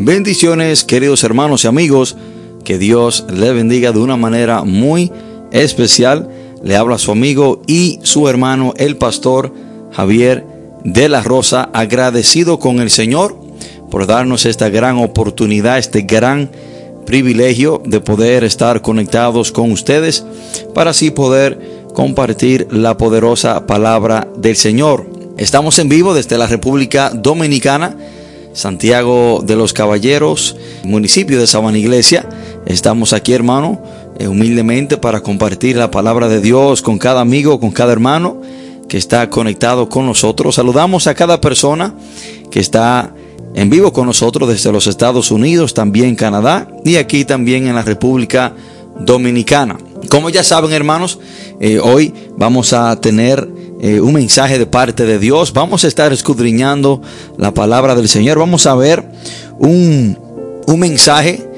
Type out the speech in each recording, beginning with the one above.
Bendiciones, queridos hermanos y amigos. Que Dios le bendiga de una manera muy especial. Le habla su amigo y su hermano, el pastor Javier de la Rosa, agradecido con el Señor por darnos esta gran oportunidad, este gran privilegio de poder estar conectados con ustedes para así poder compartir la poderosa palabra del Señor. Estamos en vivo desde la República Dominicana Santiago de los Caballeros, municipio de Sabana Iglesia. Estamos aquí, hermano, eh, humildemente para compartir la palabra de Dios con cada amigo, con cada hermano que está conectado con nosotros. Saludamos a cada persona que está en vivo con nosotros desde los Estados Unidos, también Canadá y aquí también en la República Dominicana. Como ya saben, hermanos, eh, hoy vamos a tener eh, un mensaje de parte de Dios. Vamos a estar escudriñando la palabra del Señor. Vamos a ver un, un mensaje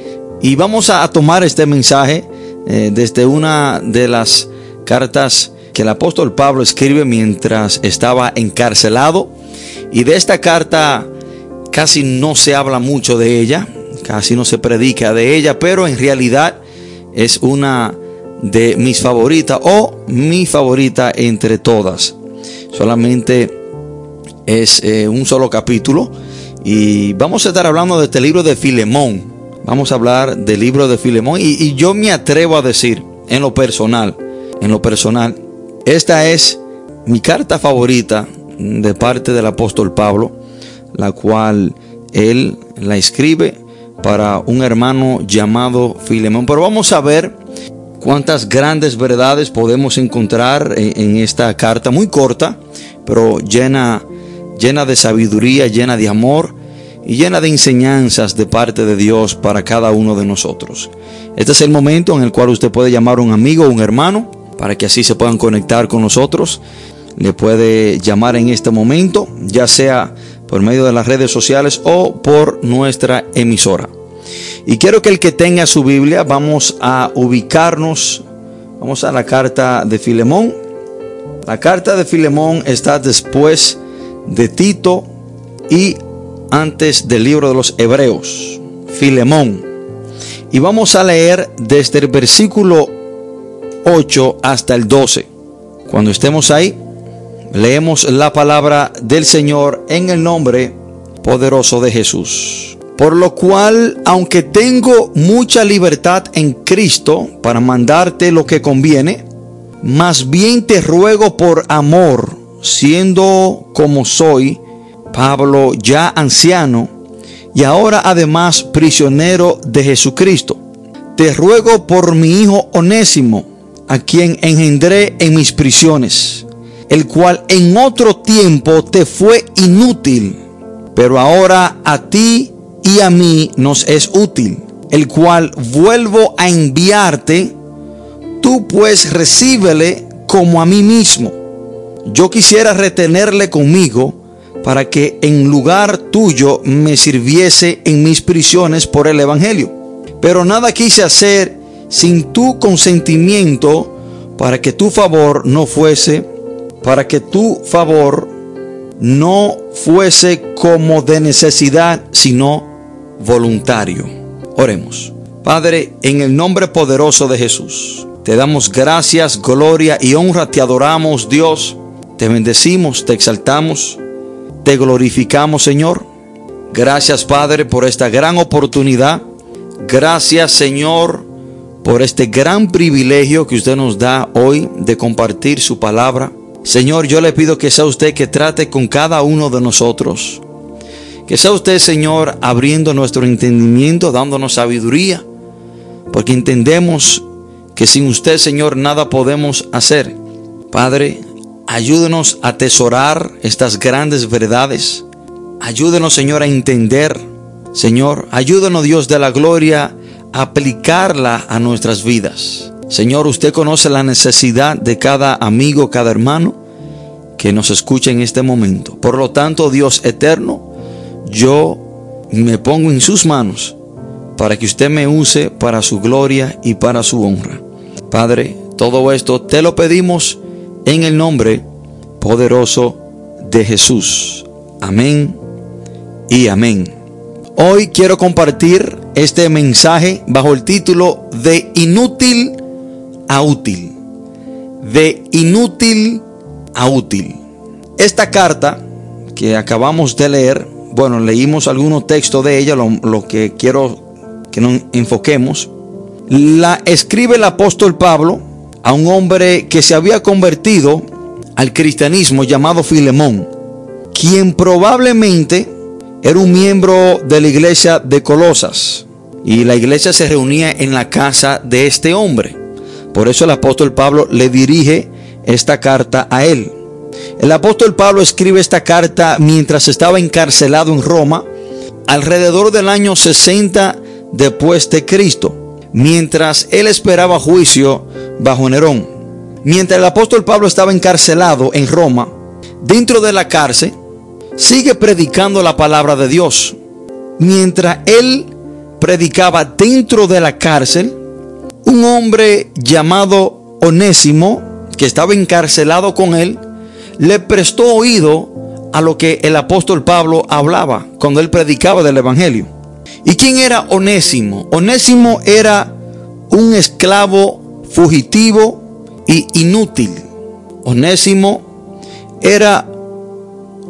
y vamos a tomar este mensaje eh, desde una de las cartas que el apóstol Pablo escribe mientras estaba encarcelado. Y de esta carta casi no se habla mucho de ella, casi no se predica de ella, pero en realidad es una de mis favoritas o mi favorita entre todas. Solamente es eh, un solo capítulo y vamos a estar hablando de este libro de Filemón. Vamos a hablar del libro de Filemón y, y yo me atrevo a decir en lo personal, en lo personal, esta es mi carta favorita de parte del apóstol Pablo, la cual él la escribe para un hermano llamado Filemón. Pero vamos a ver cuántas grandes verdades podemos encontrar en, esta carta, muy corta, pero llena, llena de sabiduría, llena de amor y llena de enseñanzas de parte de Dios para cada uno de nosotros. Este es el momento en el cual usted puede llamar a un amigo un hermano para que así se puedan conectar con nosotros. Le puede llamar en este momento, ya sea por medio de las redes sociales o por nuestra emisora. Y quiero que el que tenga su Biblia, vamos a ubicarnos, vamos a la carta de Filemón. La carta de Filemón está después de Tito y antes del libro de los Hebreos. Filemón. Y vamos a leer desde el versículo 8 hasta el 12. Cuando estemos ahí, leemos la palabra del Señor en el nombre poderoso de Jesús. Por lo cual, aunque tengo mucha libertad en Cristo para mandarte lo que conviene, más bien te ruego por amor, siendo como soy, Pablo ya anciano, y ahora además prisionero de Jesucristo. Te ruego por mi hijo Onésimo, a quien engendré en mis prisiones, el cual en otro tiempo te fue inútil, pero ahora a ti y a mí nos es útil, el cual vuelvo a enviarte, tú pues recíbele como a mí mismo. Yo quisiera retenerle conmigo para que en lugar tuyo me sirviese en mis prisiones por el Evangelio. Pero nada quise hacer sin tu consentimiento para que tu favor no fuese, para que tu favor no fuese como de necesidad, sino voluntario. Oremos. Padre, en el nombre poderoso de Jesús, te damos gracias, gloria y honra, te adoramos Dios, te bendecimos, te exaltamos, te glorificamos Señor. Gracias Padre por esta gran oportunidad. Gracias Señor por este gran privilegio que usted nos da hoy de compartir su palabra. Señor, yo le pido que sea usted que trate con cada uno de nosotros que sea usted, Señor, abriendo nuestro entendimiento, dándonos sabiduría, porque entendemos que sin usted, Señor, nada podemos hacer. Padre, ayúdenos a atesorar estas grandes verdades. Ayúdenos, Señor, a entender. Señor, ayúdenos, Dios de la gloria, a aplicarla a nuestras vidas. Señor, usted conoce la necesidad de cada amigo, cada hermano que nos escucha en este momento. Por lo tanto, Dios eterno, yo me pongo en sus manos para que usted me use para su gloria y para su honra. Padre, todo esto te lo pedimos en el nombre poderoso de Jesús. Amén y amén. Hoy quiero compartir este mensaje bajo el título de inútil a útil. De inútil a útil. Esta carta que acabamos de leer, bueno, leímos algunos textos de ella, lo, que quiero que nos enfoquemos, la escribe el apóstol Pablo a un hombre que se había convertido al cristianismo llamado Filemón, quien probablemente era un miembro de la iglesia de Colosas y la iglesia se reunía en la casa de este hombre. Por eso el apóstol Pablo le dirige esta carta a él. El apóstol Pablo escribe esta carta mientras estaba encarcelado en Roma alrededor del año 60 después de Cristo, mientras él esperaba juicio bajo Nerón. Mientras el apóstol Pablo estaba encarcelado en Roma, dentro de la cárcel, sigue predicando la palabra de Dios. Mientras él predicaba dentro de la cárcel, un hombre llamado Onésimo, que estaba encarcelado con él, le prestó oído a lo que el apóstol Pablo hablaba cuando él predicaba del Evangelio. ¿Y quién era Onésimo? Onésimo era un esclavo fugitivo y inútil. Onésimo era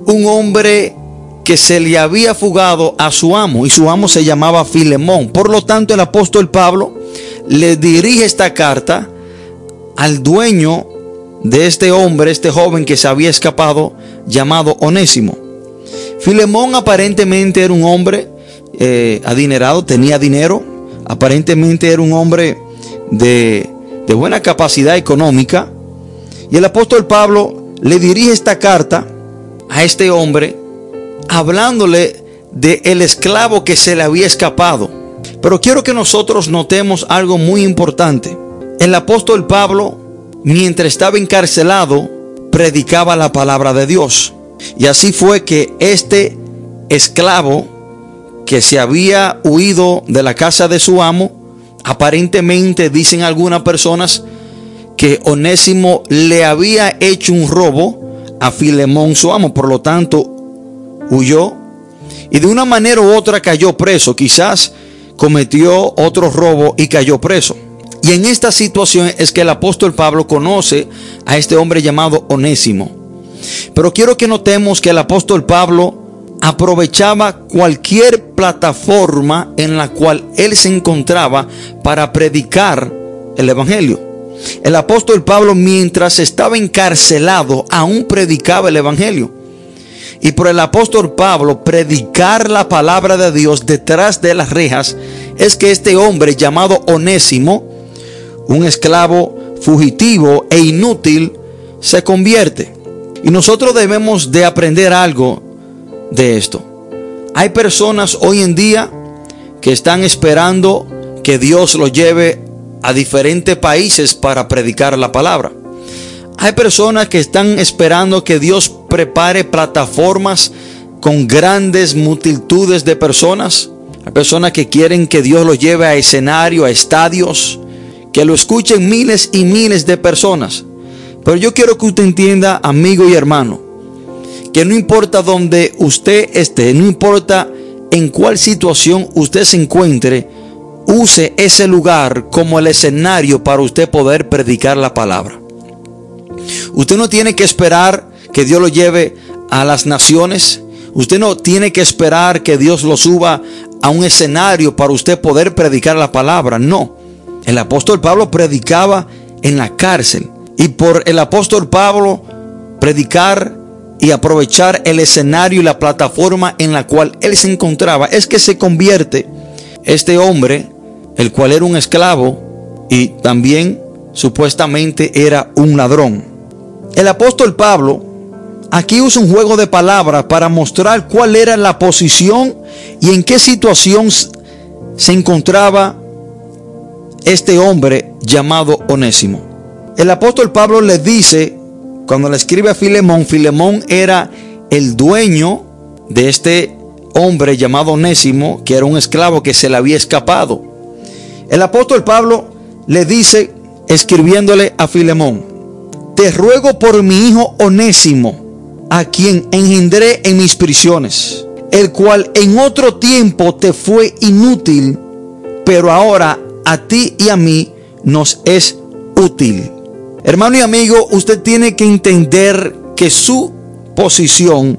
un hombre que se le había fugado a su amo y su amo se llamaba Filemón. Por lo tanto, el apóstol Pablo le dirige esta carta al dueño de este hombre, este joven que se había escapado, llamado Onésimo. Filemón aparentemente era un hombre eh, adinerado, tenía dinero, aparentemente era un hombre de, de buena capacidad económica. Y el apóstol Pablo le dirige esta carta a este hombre hablándole de el esclavo que se le había escapado. Pero quiero que nosotros notemos algo muy importante. El apóstol Pablo, mientras estaba encarcelado, predicaba la palabra de Dios. Y así fue que este esclavo que se había huido de la casa de su amo, aparentemente dicen algunas personas que Onésimo le había hecho un robo a Filemón su amo. Por lo tanto, huyó y de una manera u otra cayó preso. Quizás cometió otro robo y cayó preso. Y en esta situación es que el apóstol Pablo conoce a este hombre llamado Onésimo. Pero quiero que notemos que el apóstol Pablo aprovechaba cualquier plataforma en la cual él se encontraba para predicar el Evangelio. El apóstol Pablo mientras estaba encarcelado aún predicaba el Evangelio. Y por el apóstol Pablo predicar la palabra de Dios detrás de las rejas es que este hombre llamado Onésimo, un esclavo fugitivo e inútil, se convierte. Y nosotros debemos de aprender algo de esto. Hay personas hoy en día que están esperando que Dios lo lleve a diferentes países para predicar la palabra. Hay personas que están esperando que Dios prepare plataformas con grandes multitudes de personas. Hay personas que quieren que Dios los lleve a escenario, a estadios, que lo escuchen miles y miles de personas. Pero yo quiero que usted entienda, amigo y hermano, que no importa dónde usted esté, no importa en cuál situación usted se encuentre, use ese lugar como el escenario para usted poder predicar la palabra. Usted no tiene que esperar que Dios lo lleve a las naciones. Usted no tiene que esperar que Dios lo suba a un escenario para usted poder predicar la palabra. No. El apóstol Pablo predicaba en la cárcel. Y por el apóstol Pablo predicar y aprovechar el escenario y la plataforma en la cual él se encontraba, es que se convierte este hombre el cual era un esclavo y también supuestamente era un ladrón. El apóstol Pablo aquí usa un juego de palabras para mostrar cuál era la posición y en qué situación se encontraba este hombre llamado Onésimo. El apóstol Pablo le dice, cuando le escribe a Filemón, Filemón era el dueño de este hombre llamado Onésimo, que era un esclavo que se le había escapado. El apóstol Pablo le dice, escribiéndole a Filemón, te ruego por mi hijo Onésimo, a quien engendré en mis prisiones. el cual en otro tiempo te fue inútil, pero ahora a ti y a mí nos es útil. Hermano y amigo, usted tiene que entender que su posición,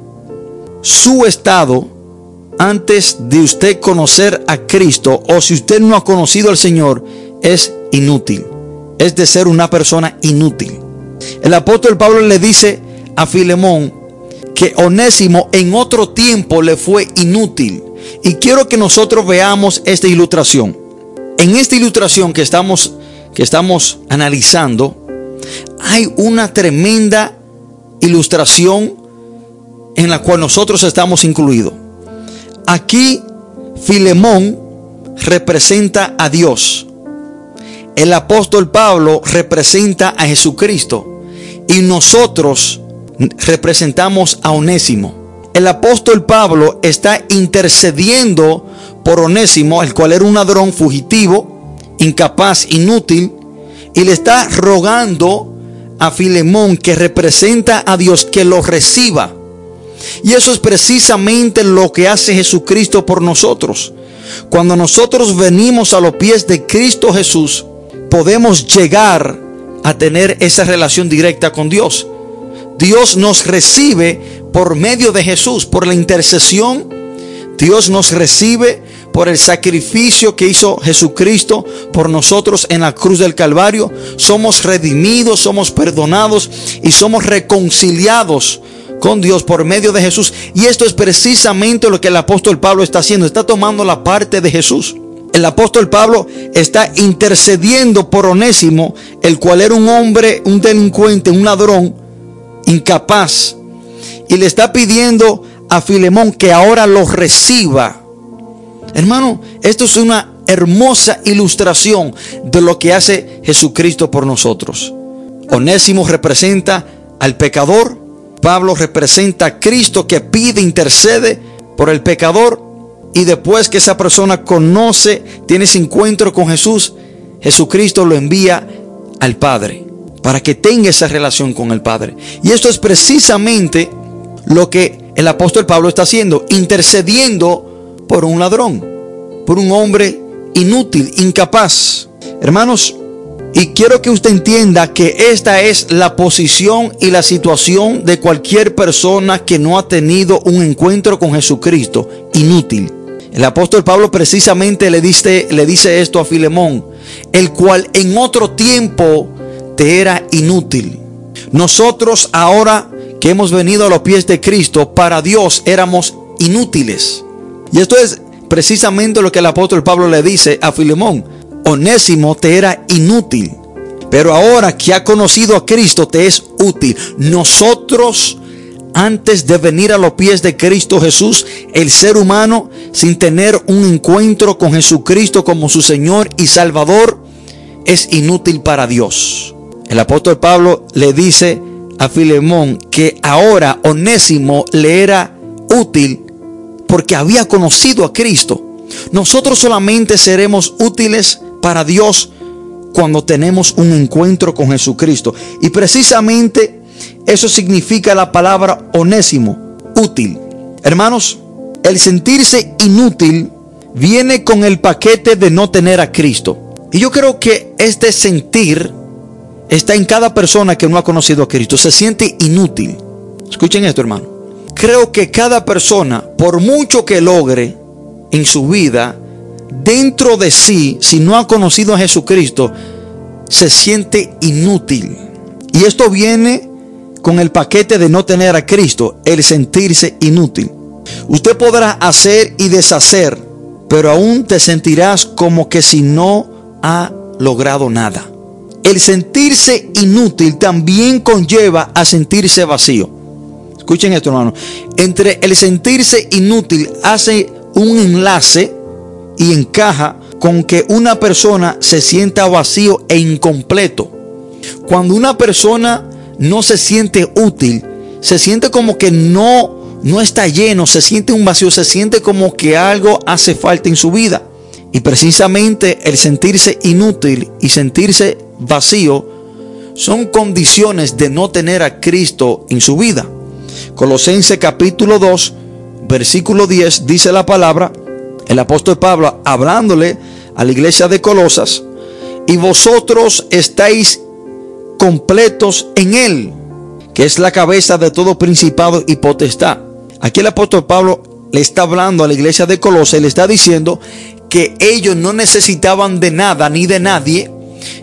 su estado, antes de usted conocer a Cristo o si usted no ha conocido al Señor, es inútil. Es de ser una persona inútil. El apóstol Pablo le dice a Filemón que Onésimo en otro tiempo le fue inútil. Y quiero que nosotros veamos esta ilustración. En esta ilustración que estamos, que estamos analizando, hay una tremenda ilustración en la cual nosotros estamos incluidos. Aquí Filemón representa a Dios. El apóstol Pablo representa a Jesucristo. Y nosotros representamos a Onésimo. El apóstol Pablo está intercediendo por Onésimo, el cual era un ladrón fugitivo, incapaz, inútil, y le está rogando a Filemón que representa a Dios que lo reciba. Y eso es precisamente lo que hace Jesucristo por nosotros. Cuando nosotros venimos a los pies de Cristo Jesús, podemos llegar a tener esa relación directa con Dios. Dios nos recibe por medio de Jesús, por la intercesión. Dios nos recibe por el sacrificio que hizo Jesucristo por nosotros en la cruz del Calvario. Somos redimidos, somos perdonados y somos reconciliados con Dios por medio de Jesús. Y esto es precisamente lo que el apóstol Pablo está haciendo. Está tomando la parte de Jesús. El apóstol Pablo está intercediendo por Onésimo, el cual era un hombre, un delincuente, un ladrón, incapaz. Y le está pidiendo a Filemón que ahora lo reciba Hermano, esto es una hermosa ilustración de lo que hace Jesucristo por nosotros. Onésimo representa al pecador, Pablo representa a Cristo que pide, intercede por el pecador y después que esa persona conoce, tiene ese encuentro con Jesús, Jesucristo lo envía al Padre para que tenga esa relación con el Padre. Y esto es precisamente lo que el apóstol Pablo está haciendo, intercediendo por un ladrón, por un hombre inútil, incapaz. Hermanos, y quiero que usted entienda que esta es la posición y la situación de cualquier persona que no ha tenido un encuentro con Jesucristo, inútil. El apóstol Pablo precisamente le dice, le dice esto a Filemón, el cual en otro tiempo te era inútil. Nosotros ahora que hemos venido a los pies de Cristo, para Dios éramos inútiles. Y esto es precisamente lo que el apóstol Pablo le dice a Filemón. Onésimo te era inútil, pero ahora que ha conocido a Cristo te es útil. Nosotros, antes de venir a los pies de Cristo Jesús, el ser humano, sin tener un encuentro con Jesucristo como su Señor y Salvador, es inútil para Dios. El apóstol Pablo le dice a Filemón que ahora Onésimo le era útil porque había conocido a Cristo. Nosotros solamente seremos útiles para Dios cuando tenemos un encuentro con Jesucristo. Y precisamente eso significa la palabra onésimo, útil. Hermanos, el sentirse inútil viene con el paquete de no tener a Cristo. Y yo creo que este sentir está en cada persona que no ha conocido a Cristo. Se siente inútil. Escuchen esto, hermano creo que cada persona, por mucho que logre en su vida, dentro de sí, si no ha conocido a Jesucristo, se siente inútil. Y esto viene con el paquete de no tener a Cristo, el sentirse inútil. Usted podrá hacer y deshacer, pero aún te sentirás como que si no ha logrado nada. El sentirse inútil también conlleva a sentirse vacío. Escuchen esto, hermano. Entre el sentirse inútil hace un enlace y encaja con que una persona se sienta vacío e incompleto. Cuando una persona no se siente útil, se siente como que no, no está lleno, se siente un vacío, se siente como que algo hace falta en su vida. Y precisamente el sentirse inútil y sentirse vacío son condiciones de no tener a Cristo en su vida. Colosense capítulo 2, versículo 10 dice la palabra, el apóstol Pablo hablándole a la iglesia de Colosas, y vosotros estáis completos en él, que es la cabeza de todo principado y potestad. Aquí el apóstol Pablo le está hablando a la iglesia de Colosas y le está diciendo que ellos no necesitaban de nada ni de nadie,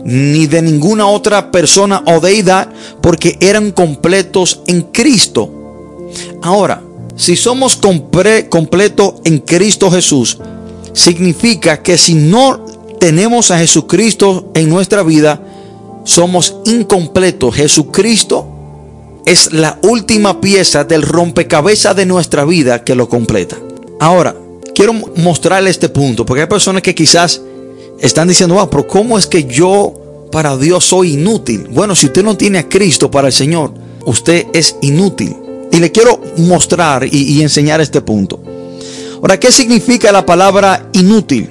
ni de ninguna otra persona o deidad, porque eran completos en Cristo. Ahora, si somos completos en Cristo Jesús, significa que si no tenemos a Jesucristo en nuestra vida, somos incompletos. Jesucristo es la última pieza del rompecabezas de nuestra vida que lo completa. Ahora, quiero mostrarle este punto, porque hay personas que quizás están diciendo, ah, pero ¿cómo es que yo para Dios soy inútil? Bueno, si usted no tiene a Cristo para el Señor, usted es inútil. Y le quiero mostrar y, enseñar este punto. Ahora, ¿qué significa la palabra inútil?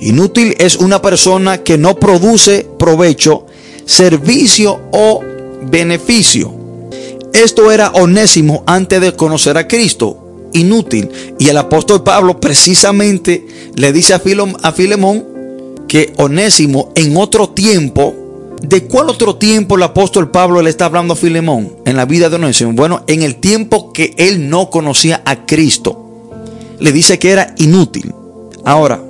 Inútil es una persona que no produce provecho, servicio o beneficio. Esto era onésimo antes de conocer a Cristo, inútil. Y el apóstol Pablo precisamente le dice a Filemón que onésimo en otro tiempo, ¿de cuál otro tiempo el apóstol Pablo le está hablando a Filemón en la vida de onésimo? Bueno, en el tiempo que él no conocía a Cristo. Le dice que era inútil. Ahora,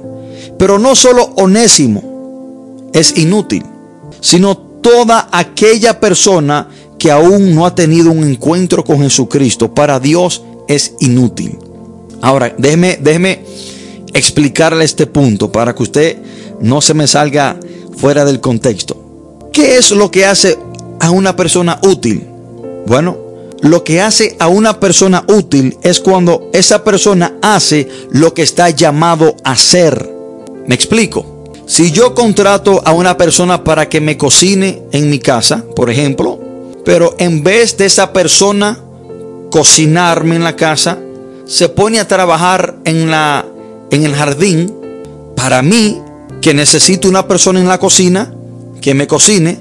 pero no solo onésimo es inútil, sino toda aquella persona que aún no ha tenido un encuentro con Jesucristo, para Dios es inútil. Ahora, déjeme, déjeme explicarle este punto para que usted no se me salga fuera del contexto. ¿Qué es lo que hace a una persona útil? Bueno, lo que hace a una persona útil es cuando esa persona hace lo que está llamado a hacer. ¿Me explico? Si yo contrato a una persona para que me cocine en mi casa, por ejemplo, pero en vez de esa persona cocinarme en la casa, se pone a trabajar en, la, en el jardín. Para mí, que necesito una persona en la cocina que me cocine,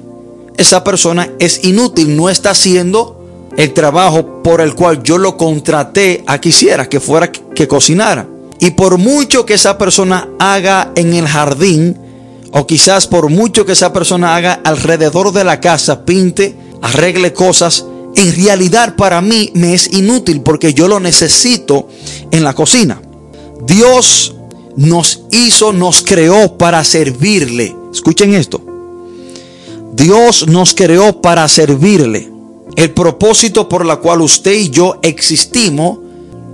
esa persona es inútil, no está haciendo el trabajo por el cual yo lo contraté a quisiera que fuera que cocinara. Y por mucho que esa persona haga en el jardín, o quizás por mucho que esa persona haga alrededor de la casa, pinte, arregle cosas, en realidad para mí me es inútil porque yo lo necesito en la cocina. Dios nos hizo, nos creó para servirle. Escuchen esto. Dios nos creó para servirle. El propósito por la cual usted y yo existimos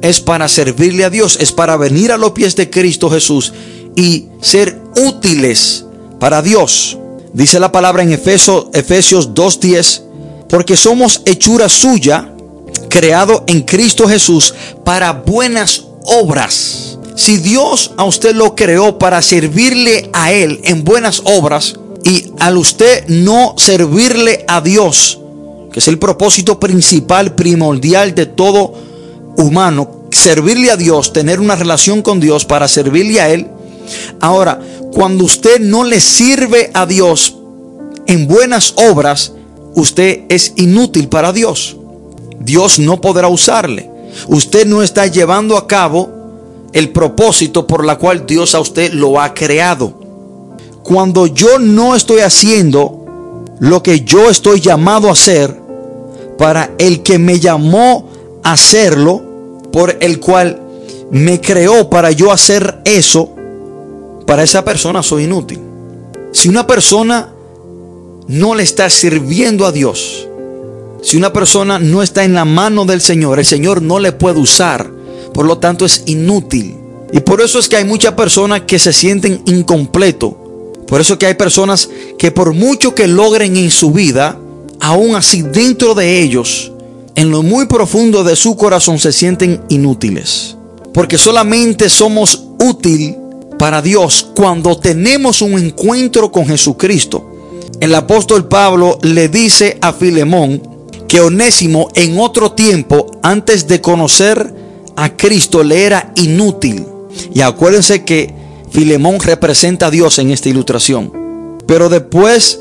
es para servirle a Dios, es para venir a los pies de Cristo Jesús y ser útiles para Dios. Dice la palabra en Efesios, Efesios 2.10 porque somos hechura suya, creado en Cristo Jesús para buenas obras. Si Dios a usted lo creó para servirle a Él en buenas obras y al usted no servirle a Dios, que es el propósito principal, primordial de todo humano, servirle a Dios, tener una relación con Dios para servirle a Él. Ahora, cuando usted no le sirve a Dios en buenas obras, usted es inútil para Dios. Dios no podrá usarle. Usted no está llevando a cabo el propósito por la cual Dios a usted lo ha creado. Cuando yo no estoy haciendo lo que yo estoy llamado a hacer, para el que me llamó a hacerlo, por el cual me creó para yo hacer eso, para esa persona soy inútil. Si una persona no le está sirviendo a Dios, si una persona no está en la mano del Señor, el Señor no le puede usar. Por lo tanto es inútil. Y por eso es que hay muchas personas que se sienten incompletos. Por eso que hay personas que por mucho que logren en su vida, aún así dentro de ellos, en lo muy profundo de su corazón se sienten inútiles. Porque solamente somos útil para Dios cuando tenemos un encuentro con Jesucristo el apóstol Pablo le dice a Filemón que Onésimo en otro tiempo, antes de conocer a Cristo, le era inútil. Y acuérdense que Filemón representa a Dios en esta ilustración. Pero después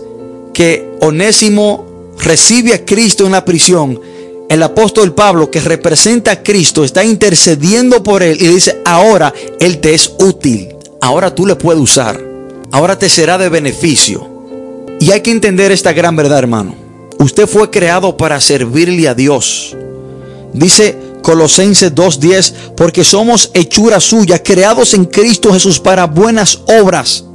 que Onésimo recibe a Cristo en la prisión, el apóstol Pablo, que representa a Cristo, está intercediendo por él y dice, ahora Él te es útil, ahora tú le puedes usar, ahora te será de beneficio. Y hay que entender esta gran verdad, hermano. Usted fue creado para servirle a Dios. Dice Colosenses 2.10, porque somos hechura suya, creados en Cristo Jesús para buenas obras.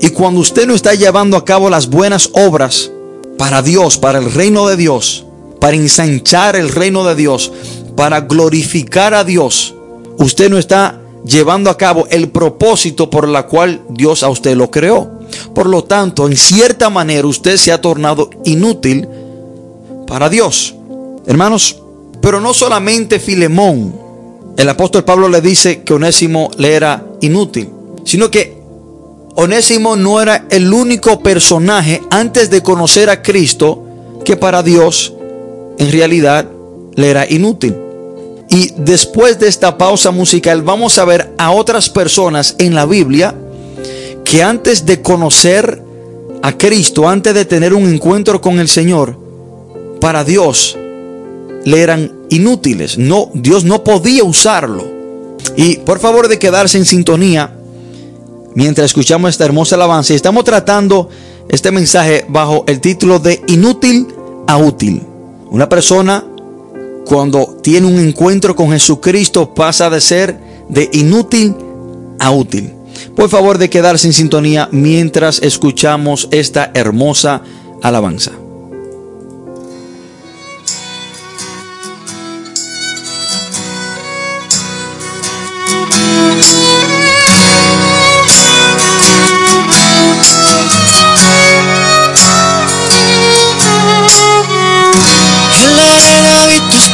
Y cuando usted no está llevando a cabo las buenas obras para Dios, para el reino de Dios, para ensanchar el reino de Dios, para glorificar a Dios, usted no está llevando a cabo el propósito por la cual Dios a usted lo creó. Por lo tanto, en cierta manera usted se ha tornado inútil para Dios. Hermanos, pero no solamente Filemón, el apóstol Pablo le dice que Onésimo le era inútil, sino que Onésimo no era el único personaje antes de conocer a Cristo que para Dios en realidad le era inútil. Y después de esta pausa musical vamos a ver a otras personas en la Biblia que antes de conocer a Cristo, antes de tener un encuentro con el Señor, para Dios le eran inútiles. No, Dios no podía usarlo. Y por favor de quedarse en sintonía mientras escuchamos esta hermosa alabanza. Estamos tratando este mensaje bajo el título de inútil a útil. Una persona cuando tiene un encuentro con Jesucristo pasa de ser de inútil a útil. Por favor de quedarse en sintonía mientras escuchamos esta hermosa alabanza.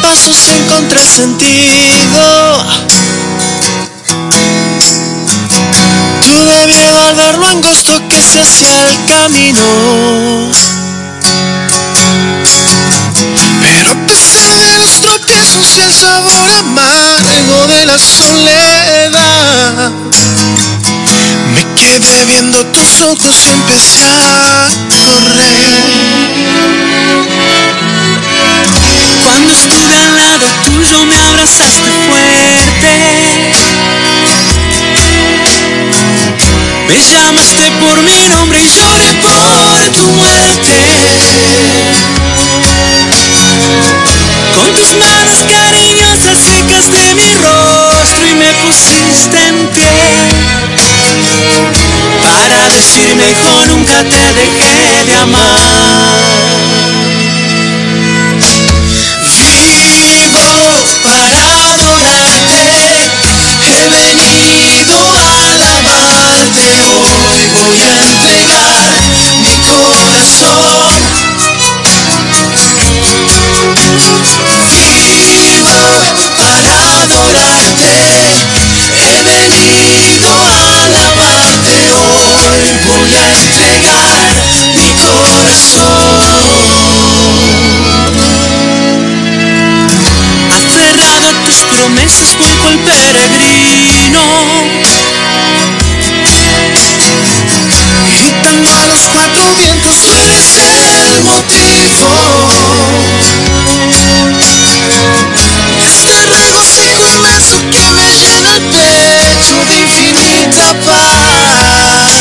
Pasos encontré sentido. Tuve miedo al ver lo angosto que se hacía el camino. Pero a pesar de los tropiezos y el sabor amargo de la soledad, me quedé viendo tus ojos y empecé a correr. Cuando estuve lado tuyo me abrazaste fuerte. Me llamaste por mi nombre y lloré por tu muerte. Con tus manos cariñosas secaste mi rostro y me pusiste en pie. Para decirme hijo nunca te dejé de amar. Promesas voy cual peregrino. Gritando a los cuatro vientos tú eres el motivo Este regocijo inmenso que me llena el pecho de infinita paz.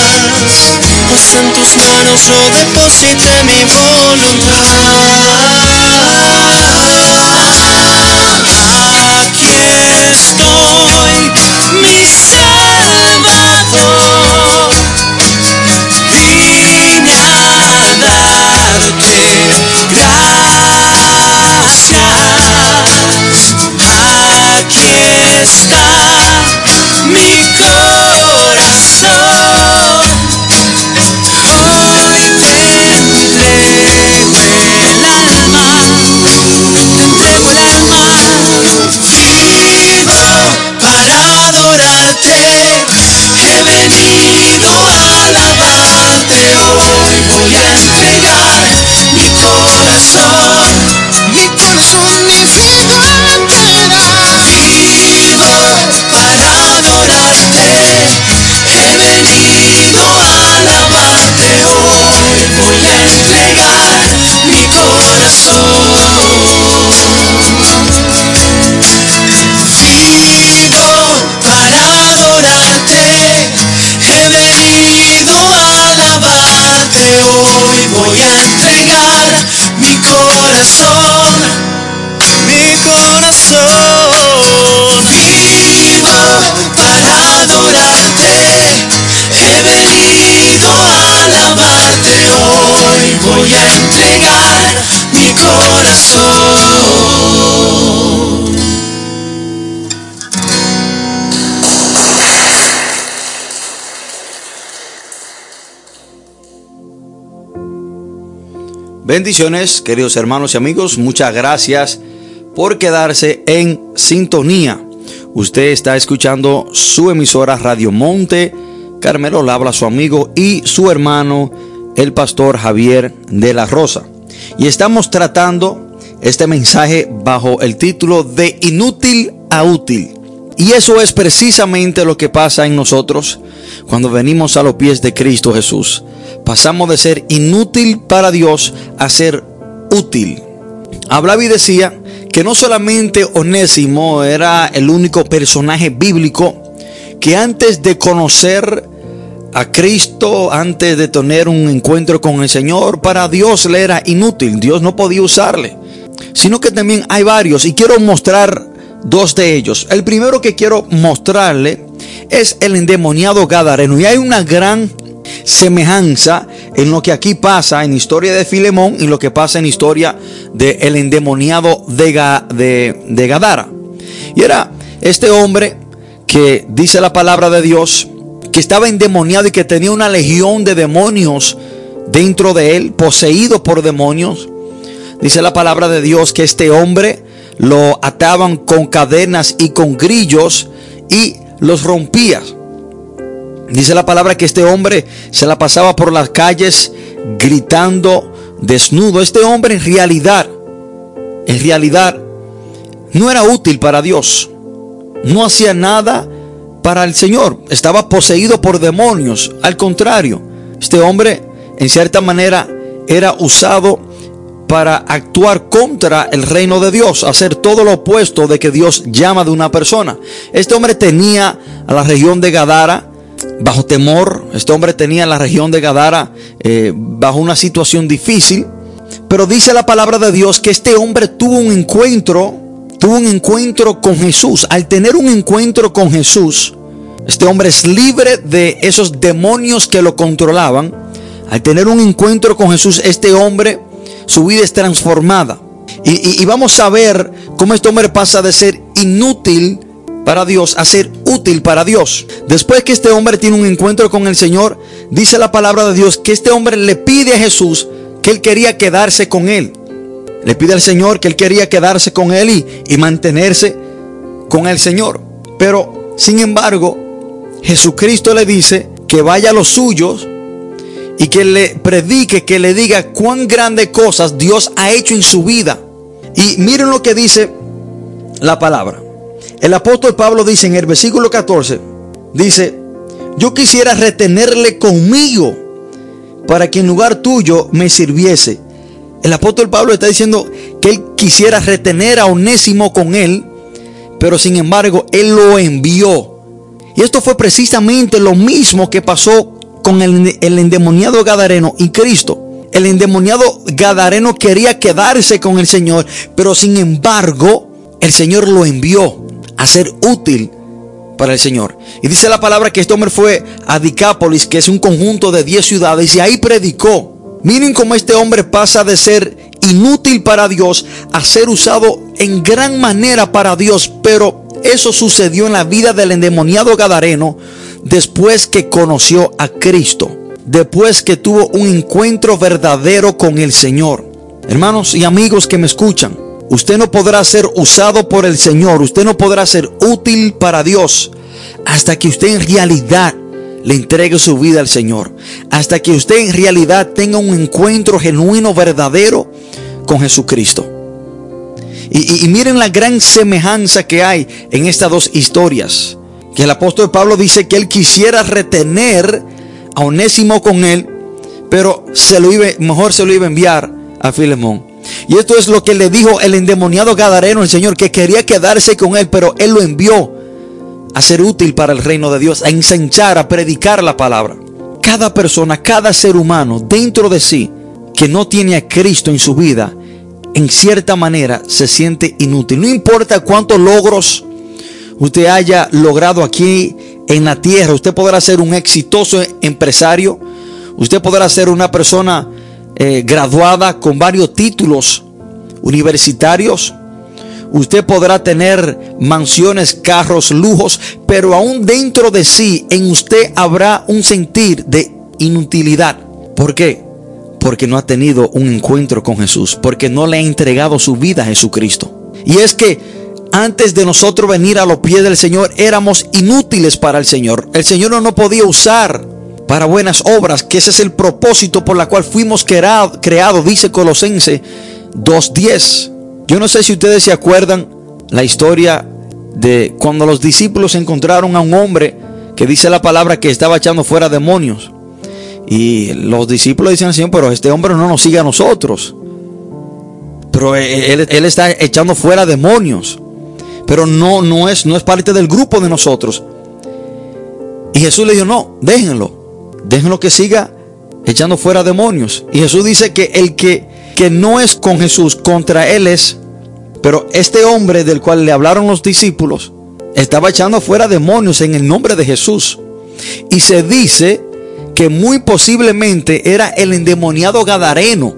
Pues en tus manos yo deposité mi voluntad mi Bendiciones, queridos hermanos y amigos. Muchas gracias por quedarse en sintonía. Usted está escuchando su emisora Radio Monte. Carmelo le habla a su amigo y su hermano, el pastor Javier de la Rosa. Y estamos tratando este mensaje bajo el título de inútil a útil. Y eso es precisamente lo que pasa en nosotros cuando venimos a los pies de Cristo Jesús. Pasamos de ser inútil para Dios a ser útil. Hablaba y decía que no solamente Onésimo era el único personaje bíblico que antes de conocer a Cristo, antes de tener un encuentro con el Señor, para Dios le era inútil, Dios no podía usarle, sino que también hay varios y quiero mostrar dos de ellos. El primero que quiero mostrarle es el endemoniado Gadareno y hay una gran semejanza en lo que aquí pasa en historia de Filemón y lo que pasa en historia del el endemoniado de, de, de Gadara. Y era este hombre que dice la palabra de Dios, estaba endemoniado y que tenía una legión de demonios dentro de él, poseído por demonios. Dice la palabra de Dios que este hombre lo ataban con cadenas y con grillos y los rompía. Dice la palabra que este hombre se la pasaba por las calles gritando desnudo. Este hombre en realidad, en realidad, no era útil para Dios. No hacía nada para el Señor. Estaba poseído por demonios. Al contrario, este hombre en cierta manera era usado para actuar contra el reino de Dios, hacer todo lo opuesto de que Dios llama de una persona. Este hombre tenía a la región de Gadara bajo temor, este hombre tenía la región de Gadara eh, bajo una situación difícil, pero dice la palabra de Dios que este hombre tuvo un encuentro, tuvo un encuentro con Jesús. Al tener un encuentro con Jesús, este hombre es libre de esos demonios que lo controlaban. Al tener un encuentro con Jesús, este hombre su vida es transformada. Y, vamos a ver cómo este hombre pasa de ser inútil para Dios a ser útil para Dios. Después que este hombre tiene un encuentro con el Señor, dice la palabra de Dios que este hombre le pide a Jesús que él quería quedarse con él. Le pide al Señor que él quería quedarse con él y, y mantenerse con el Señor. Pero, sin embargo, Jesucristo le dice que vaya a los suyos y que le predique, que le diga cuán grandes cosas Dios ha hecho en su vida. Y miren lo que dice la palabra. El apóstol Pablo dice en el versículo 14, dice, yo quisiera retenerle conmigo para que en lugar tuyo me sirviese. El apóstol Pablo está diciendo que él quisiera retener a Onésimo con él, pero sin embargo él lo envió. Y esto fue precisamente lo mismo que pasó con el, endemoniado Gadareno y Cristo. El endemoniado Gadareno quería quedarse con el Señor, pero sin embargo el Señor lo envió a ser útil para el Señor. Y dice la palabra que este hombre fue a Dicápolis, que es un conjunto de 10 ciudades, y ahí predicó. Miren cómo este hombre pasa de ser inútil para Dios a ser usado en gran manera para Dios. Pero eso sucedió en la vida del endemoniado Gadareno, después que conoció a Cristo, después que tuvo un encuentro verdadero con el Señor. Hermanos y amigos que me escuchan, usted no podrá ser usado por el Señor, usted no podrá ser útil para Dios hasta que usted en realidad le entregue su vida al Señor, hasta que usted en realidad tenga un encuentro genuino, verdadero con Jesucristo. Y, y, miren la gran semejanza que hay en estas dos historias que el apóstol Pablo dice que él quisiera retener a Onésimo con él, pero se lo iba, mejor se lo iba a enviar a Filemón. Y esto es lo que le dijo el endemoniado Gadareno, el Señor, que quería quedarse con él, pero él lo envió a ser útil para el reino de Dios, a ensanchar, a predicar la palabra. Cada persona, cada ser humano dentro de sí que no tiene a Cristo en su vida, en cierta manera se siente inútil. No importa cuántos logros usted haya logrado aquí en la tierra. Usted podrá ser un exitoso empresario. Usted podrá ser una persona eh, graduada con varios títulos universitarios. Usted podrá tener mansiones, carros, lujos, pero aún dentro de sí, en usted habrá un sentir de inutilidad. ¿Por qué? Porque no ha tenido un encuentro con Jesús, porque no le ha entregado su vida a Jesucristo. Y es que antes de nosotros venir a los pies del Señor, éramos inútiles para el Señor. El Señor no nos podía usar para buenas obras, que ese es el propósito por la cual fuimos creados, dice Colosense 2.10. Yo no sé si ustedes se acuerdan la historia de cuando los discípulos encontraron a un hombre que dice la palabra que estaba echando fuera demonios. Y los discípulos dicen al Señor, pero este hombre no nos sigue a nosotros. Pero él, él, está echando fuera demonios. Pero no, no, es, no es parte del grupo de nosotros. Y Jesús le dijo, no, déjenlo. Déjenlo que siga echando fuera demonios. Y Jesús dice que el que que no es con Jesús, contra él es. Pero este hombre del cual le hablaron los discípulos estaba echando fuera demonios en el nombre de Jesús. Y se dice que muy posiblemente era el endemoniado Gadareno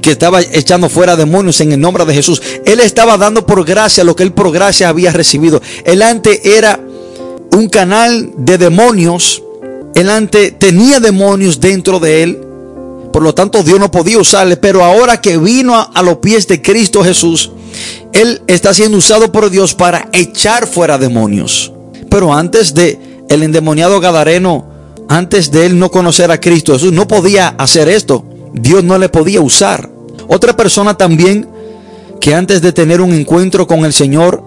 que estaba echando fuera demonios en el nombre de Jesús. Él estaba dando por gracia lo que él por gracia había recibido. Él antes era un canal de demonios. Él antes tenía demonios dentro de él. Por lo tanto, Dios no podía usarle. Pero ahora que vino a, los pies de Cristo Jesús, Él está siendo usado por Dios para echar fuera demonios. Pero antes de el endemoniado Gadareno, antes de él no conocer a Cristo Jesús, no podía hacer esto. Dios no le podía usar. Otra persona también que antes de tener un encuentro con el Señor,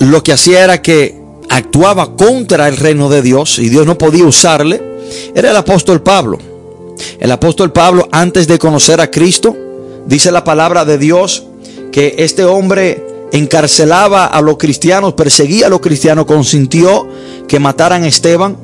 lo que hacía era que actuaba contra el reino de Dios y Dios no podía usarle, era el apóstol Pablo. El apóstol Pablo, antes de conocer a Cristo, dice la palabra de Dios que este hombre encarcelaba a los cristianos, perseguía a los cristianos, consintió que mataran a Esteban.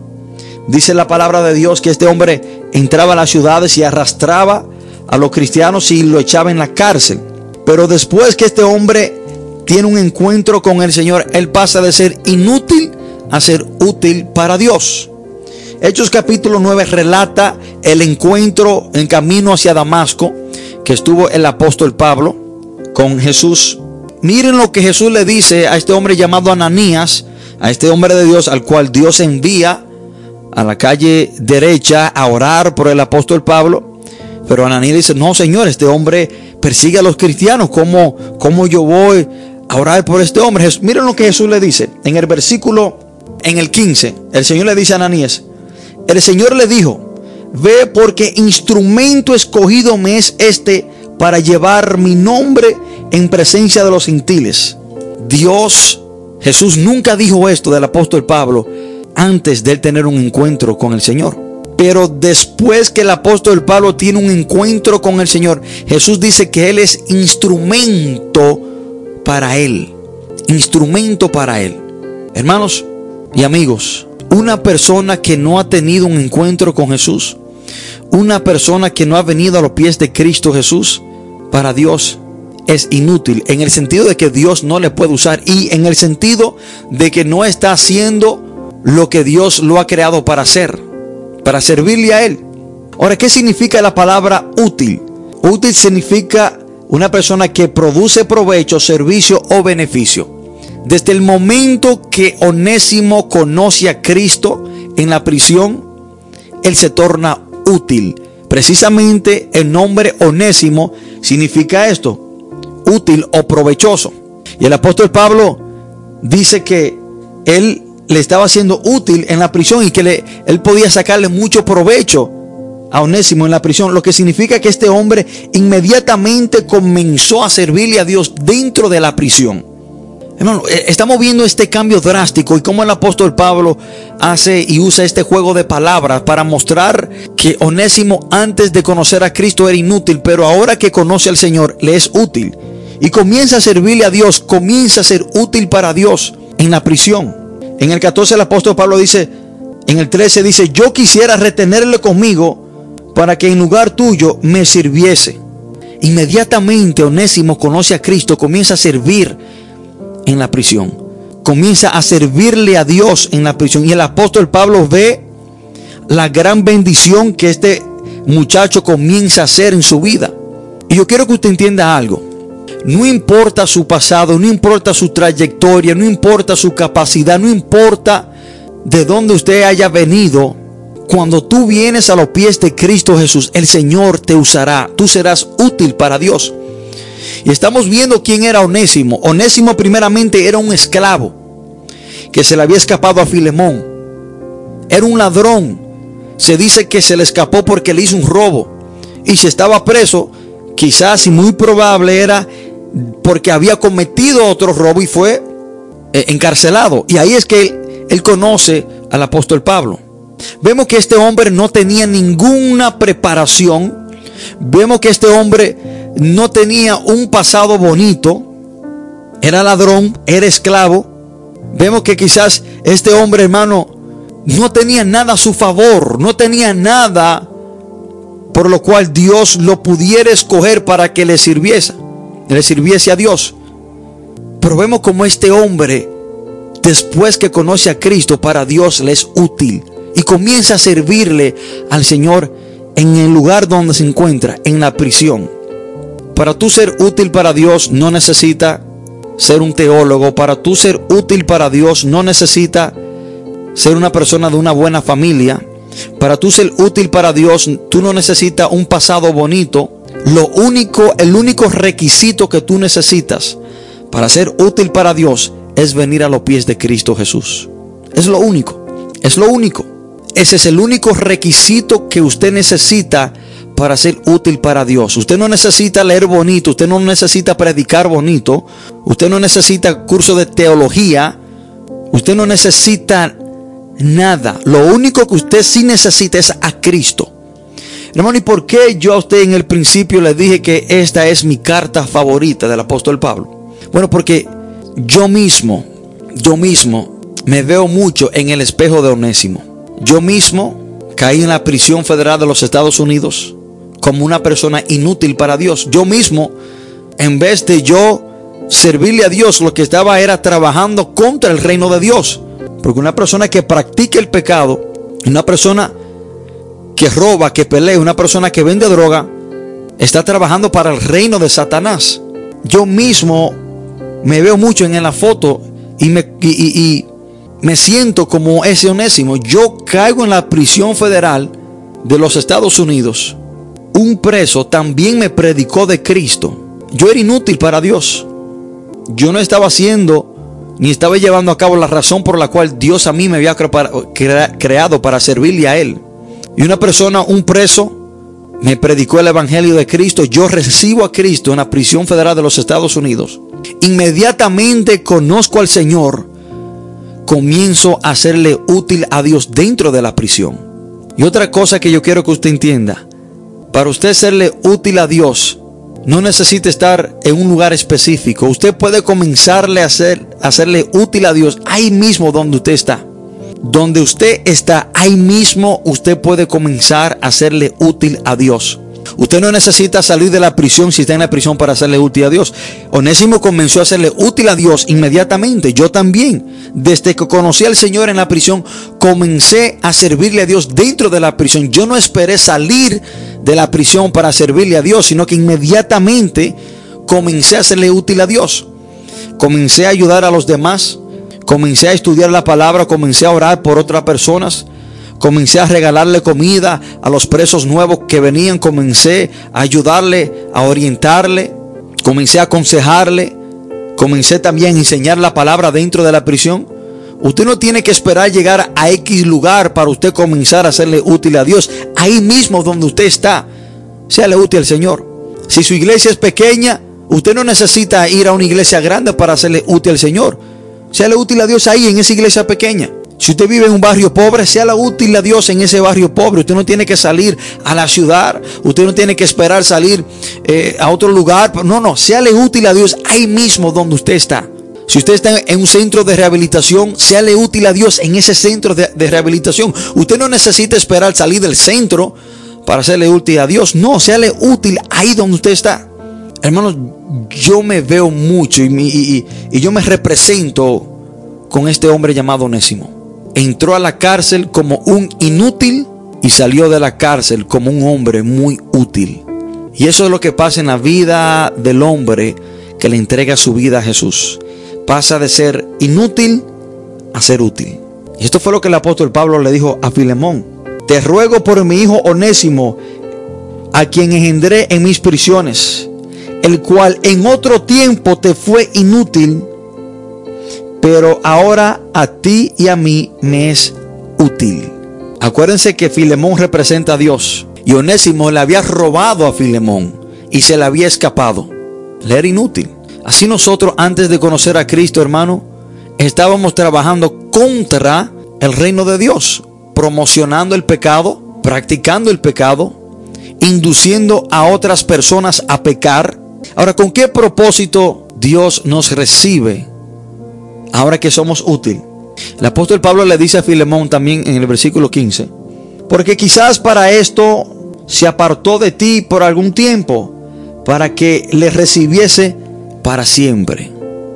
Dice la palabra de Dios que este hombre entraba a las ciudades y arrastraba a los cristianos y lo echaba en la cárcel. Pero después que este hombre tiene un encuentro con el Señor, él pasa de ser inútil a ser útil para Dios. Hechos capítulo 9 relata el encuentro en camino hacia Damasco que estuvo el apóstol Pablo con Jesús. Miren lo que Jesús le dice a este hombre llamado Ananías, a este hombre de Dios al cual Dios envía a la calle derecha a orar por el apóstol Pablo. Pero Ananías dice, no Señor, este hombre persigue a los cristianos. ¿Cómo, cómo yo voy a orar por este hombre? Miren lo que Jesús le dice en el versículo, en el 15. El Señor le dice a Ananías, el Señor le dijo, ve porque instrumento escogido me es este para llevar mi nombre en presencia de los gentiles. Dios, Jesús nunca dijo esto del apóstol Pablo antes de él tener un encuentro con el Señor. Pero después que el apóstol Pablo tiene un encuentro con el Señor, Jesús dice que Él es instrumento para Él. Instrumento para Él. Hermanos y amigos, una persona que no ha tenido un encuentro con Jesús, una persona que no ha venido a los pies de Cristo Jesús, para Dios es inútil en el sentido de que Dios no le puede usar y en el sentido de que no está haciendo lo que Dios lo ha creado para hacer, para servirle a Él. Ahora, ¿qué significa la palabra útil? Útil significa una persona que produce provecho, servicio o beneficio. Desde el momento que Onésimo conoce a Cristo en la prisión, él se torna útil. Precisamente el nombre Onésimo significa esto, útil o provechoso. Y el apóstol Pablo dice que él le estaba haciendo útil en la prisión y que él podía sacarle mucho provecho a Onésimo en la prisión, lo que significa que este hombre inmediatamente comenzó a servirle a Dios dentro de la prisión. Hermano, eh, estamos viendo este cambio drástico y cómo el apóstol Pablo hace y usa este juego de palabras para mostrar que Onésimo antes de conocer a Cristo era inútil, pero ahora que conoce al Señor le es útil. Y comienza a servirle a Dios, comienza a ser útil para Dios en la prisión. En el 14 el apóstol Pablo dice, en el 13 dice, yo quisiera retenerle conmigo para que en lugar tuyo me sirviese. Inmediatamente Onésimo conoce a Cristo, comienza a servir en la prisión. Comienza a servirle a Dios en la prisión. Y el apóstol Pablo ve la gran bendición que este muchacho comienza a hacer en su vida. Y yo quiero que usted entienda algo. No importa su pasado, no importa su trayectoria, no importa su capacidad, no importa de dónde usted haya venido. Cuando tú vienes a los pies de Cristo Jesús, el Señor te usará. Tú serás útil para Dios. Y estamos viendo quién era Onésimo. Onésimo primeramente era un esclavo que se le había escapado a Filemón. Era un ladrón. Se dice que se le escapó porque le hizo un robo. Y si estaba preso, quizás y muy probable era porque había cometido otro robo y fue eh, encarcelado. Y ahí es que él, conoce al apóstol Pablo. Vemos que este hombre no tenía ninguna preparación. Vemos que este hombre no tenía un pasado bonito. Era ladrón, era esclavo. Vemos que quizás este hombre, hermano, no tenía nada a su favor, no tenía nada por lo cual Dios lo pudiera escoger para que le sirviese, le sirviese a Dios. Pero vemos como este hombre, después que conoce a Cristo, para Dios le es útil y comienza a servirle al Señor en el lugar donde se encuentra, en la prisión. Para tú ser útil para Dios no necesita ser un teólogo. Para tú ser útil para Dios no necesita ser una persona de una buena familia. Para tú ser útil para Dios, tú no necesitas un pasado bonito. Lo único, el único requisito que tú necesitas para ser útil para Dios es venir a los pies de Cristo Jesús. Es lo único. Es lo único. Ese es el único requisito que usted necesita para ser útil para Dios. Usted no necesita leer bonito, usted no necesita predicar bonito, usted no necesita curso de teología, usted no necesita nada. Lo único que usted sí necesita es a Cristo. Hermano, ¿y por qué yo a usted en el principio le dije que esta es mi carta favorita del apóstol Pablo? Bueno, porque yo mismo, yo mismo me veo mucho en el espejo de Onésimo. Yo mismo caí en la prisión federal de los Estados Unidos como una persona inútil para Dios. Yo mismo, en vez de yo servirle a Dios, lo que estaba era trabajando contra el reino de Dios. Porque una persona que practica el pecado, una persona que roba, que pelea, una persona que vende droga, está trabajando para el reino de Satanás. Yo mismo me veo mucho en la foto y me, y, me siento como ese onésimo. Yo caigo en la prisión federal de los Estados Unidos un preso también me predicó de Cristo. Yo era inútil para Dios. Yo no estaba haciendo ni estaba llevando a cabo la razón por la cual Dios a mí me había creado para servirle a Él. Y una persona, un preso, me predicó el Evangelio de Cristo. Yo recibo a Cristo en la prisión federal de los Estados Unidos. Inmediatamente conozco al Señor. Comienzo a hacerle útil a Dios dentro de la prisión. Y otra cosa que yo quiero que usted entienda. Para usted serle útil a Dios, no necesita estar en un lugar específico. Usted puede comenzarle a, hacer, hacerle útil a Dios ahí mismo donde usted está. Donde usted está, ahí mismo usted puede comenzar a hacerle útil a Dios. Usted no necesita salir de la prisión si está en la prisión para hacerle útil a Dios. Onésimo comenzó a hacerle útil a Dios inmediatamente. Yo también, desde que conocí al Señor en la prisión, comencé a servirle a Dios dentro de la prisión. Yo no esperé salir de la prisión para servirle a Dios, sino que inmediatamente comencé a hacerle útil a Dios. Comencé a ayudar a los demás. Comencé a estudiar la palabra, comencé a orar por otras personas. Comencé a regalarle comida a los presos nuevos que venían. Comencé a ayudarle, a orientarle. Comencé a aconsejarle. Comencé también a enseñar la palabra dentro de la prisión. Usted no tiene que esperar llegar a X lugar para usted comenzar a hacerle útil a Dios. Ahí mismo donde usted está, séale útil al Señor. Si su iglesia es pequeña, usted no necesita ir a una iglesia grande para hacerle útil al Señor. Séale útil a Dios ahí en esa iglesia pequeña. Si usted vive en un barrio pobre, sea la útil a Dios en ese barrio pobre. Usted no tiene que salir a la ciudad. Usted no tiene que esperar salir eh, a otro lugar. No, no, séale útil a Dios ahí mismo donde usted está. Si usted está en un centro de rehabilitación, séale útil a Dios en ese centro de, rehabilitación. Usted no necesita esperar salir del centro para hacerle útil a Dios. No, séale útil ahí donde usted está. Hermanos, yo me veo mucho y, y yo me represento con este hombre llamado Onésimo entró a la cárcel como un inútil y salió de la cárcel como un hombre muy útil. Y eso es lo que pasa en la vida del hombre que le entrega su vida a Jesús. Pasa de ser inútil a ser útil. Y esto fue lo que el apóstol Pablo le dijo a Filemón. Te ruego por mi hijo Onésimo, a quien engendré en mis prisiones, el cual en otro tiempo te fue inútil, pero ahora a ti y a mí me es útil. Acuérdense que Filemón representa a Dios y Onésimo le había robado a Filemón y se le había escapado. Le era inútil. Así nosotros antes de conocer a Cristo, hermano, estábamos trabajando contra el reino de Dios, promocionando el pecado, practicando el pecado, induciendo a otras personas a pecar. Ahora, ¿con qué propósito Dios nos recibe ahora que somos útiles? El apóstol Pablo le dice a Filemón también en el versículo 15, porque quizás para esto se apartó de ti por algún tiempo, para que le recibiese para siempre.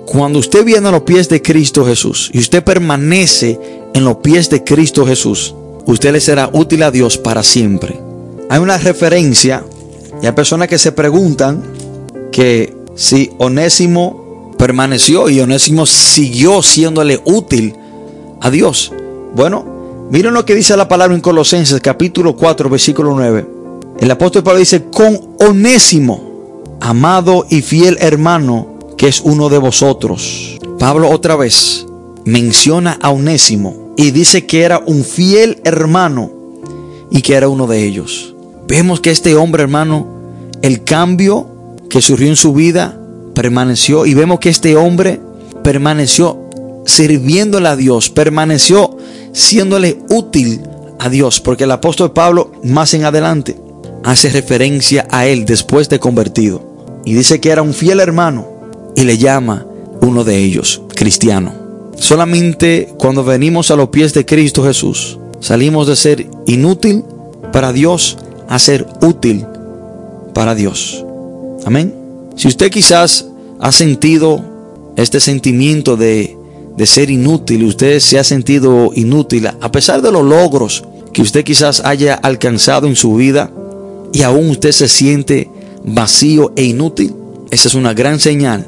Cuando usted viene a los pies de Cristo Jesús y usted permanece en los pies de Cristo Jesús, usted le será útil a Dios para siempre. Hay una referencia y hay personas que se preguntan que si Onésimo permaneció y Onésimo siguió siéndole útil a Dios. Bueno, miren lo que dice la palabra en Colosenses capítulo 4 versículo 9. El apóstol Pablo dice, con Onésimo, amado y fiel hermano, que es uno de vosotros. Pablo otra vez menciona a Onésimo y dice que era un fiel hermano y que era uno de ellos. Vemos que este hombre, hermano, el cambio que surgió en su vida permaneció y vemos que este hombre permaneció sirviéndole a Dios, permaneció siéndole útil a Dios, porque el apóstol Pablo más en adelante hace referencia a él después de convertido y dice que era un fiel hermano y le llama uno de ellos, cristiano. Solamente cuando venimos a los pies de Cristo Jesús, salimos de ser inútil para Dios a ser útil para Dios. Amén. Si usted quizás ha sentido este sentimiento de de ser inútil, usted se ha sentido inútil, a pesar de los logros que usted quizás haya alcanzado en su vida y aún usted se siente vacío e inútil, esa es una gran señal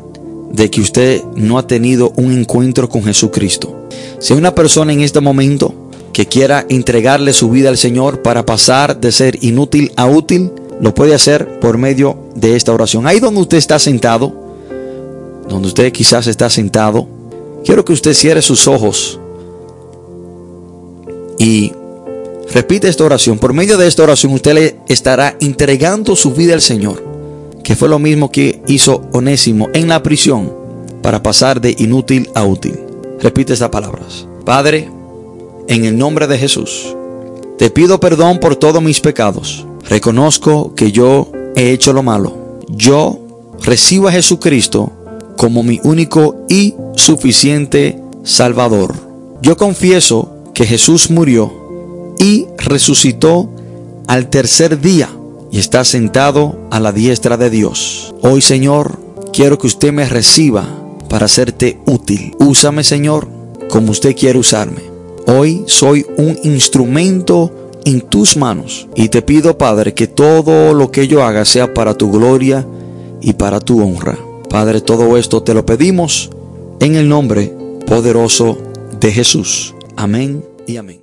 de que usted no ha tenido un encuentro con Jesucristo. Si hay una persona en este momento que quiera entregarle su vida al Señor para pasar de ser inútil a útil, lo puede hacer por medio de esta oración. Ahí donde usted está sentado, donde usted quizás está sentado, Quiero que usted cierre sus ojos y repite esta oración. Por medio de esta oración usted le estará entregando su vida al Señor, que fue lo mismo que hizo Onésimo en la prisión para pasar de inútil a útil. Repite estas palabras. Padre, en el nombre de Jesús, te pido perdón por todos mis pecados. Reconozco que yo he hecho lo malo. Yo recibo a Jesucristo como mi único y suficiente Salvador. Yo confieso que Jesús murió y resucitó al tercer día y está sentado a la diestra de Dios. Hoy, Señor, quiero que usted me reciba para hacerte útil. Úsame, Señor, como usted quiere usarme. Hoy soy un instrumento en tus manos y te pido, Padre, que todo lo que yo haga sea para tu gloria y para tu honra. Padre, todo esto te lo pedimos en el nombre poderoso de Jesús. Amén y amén.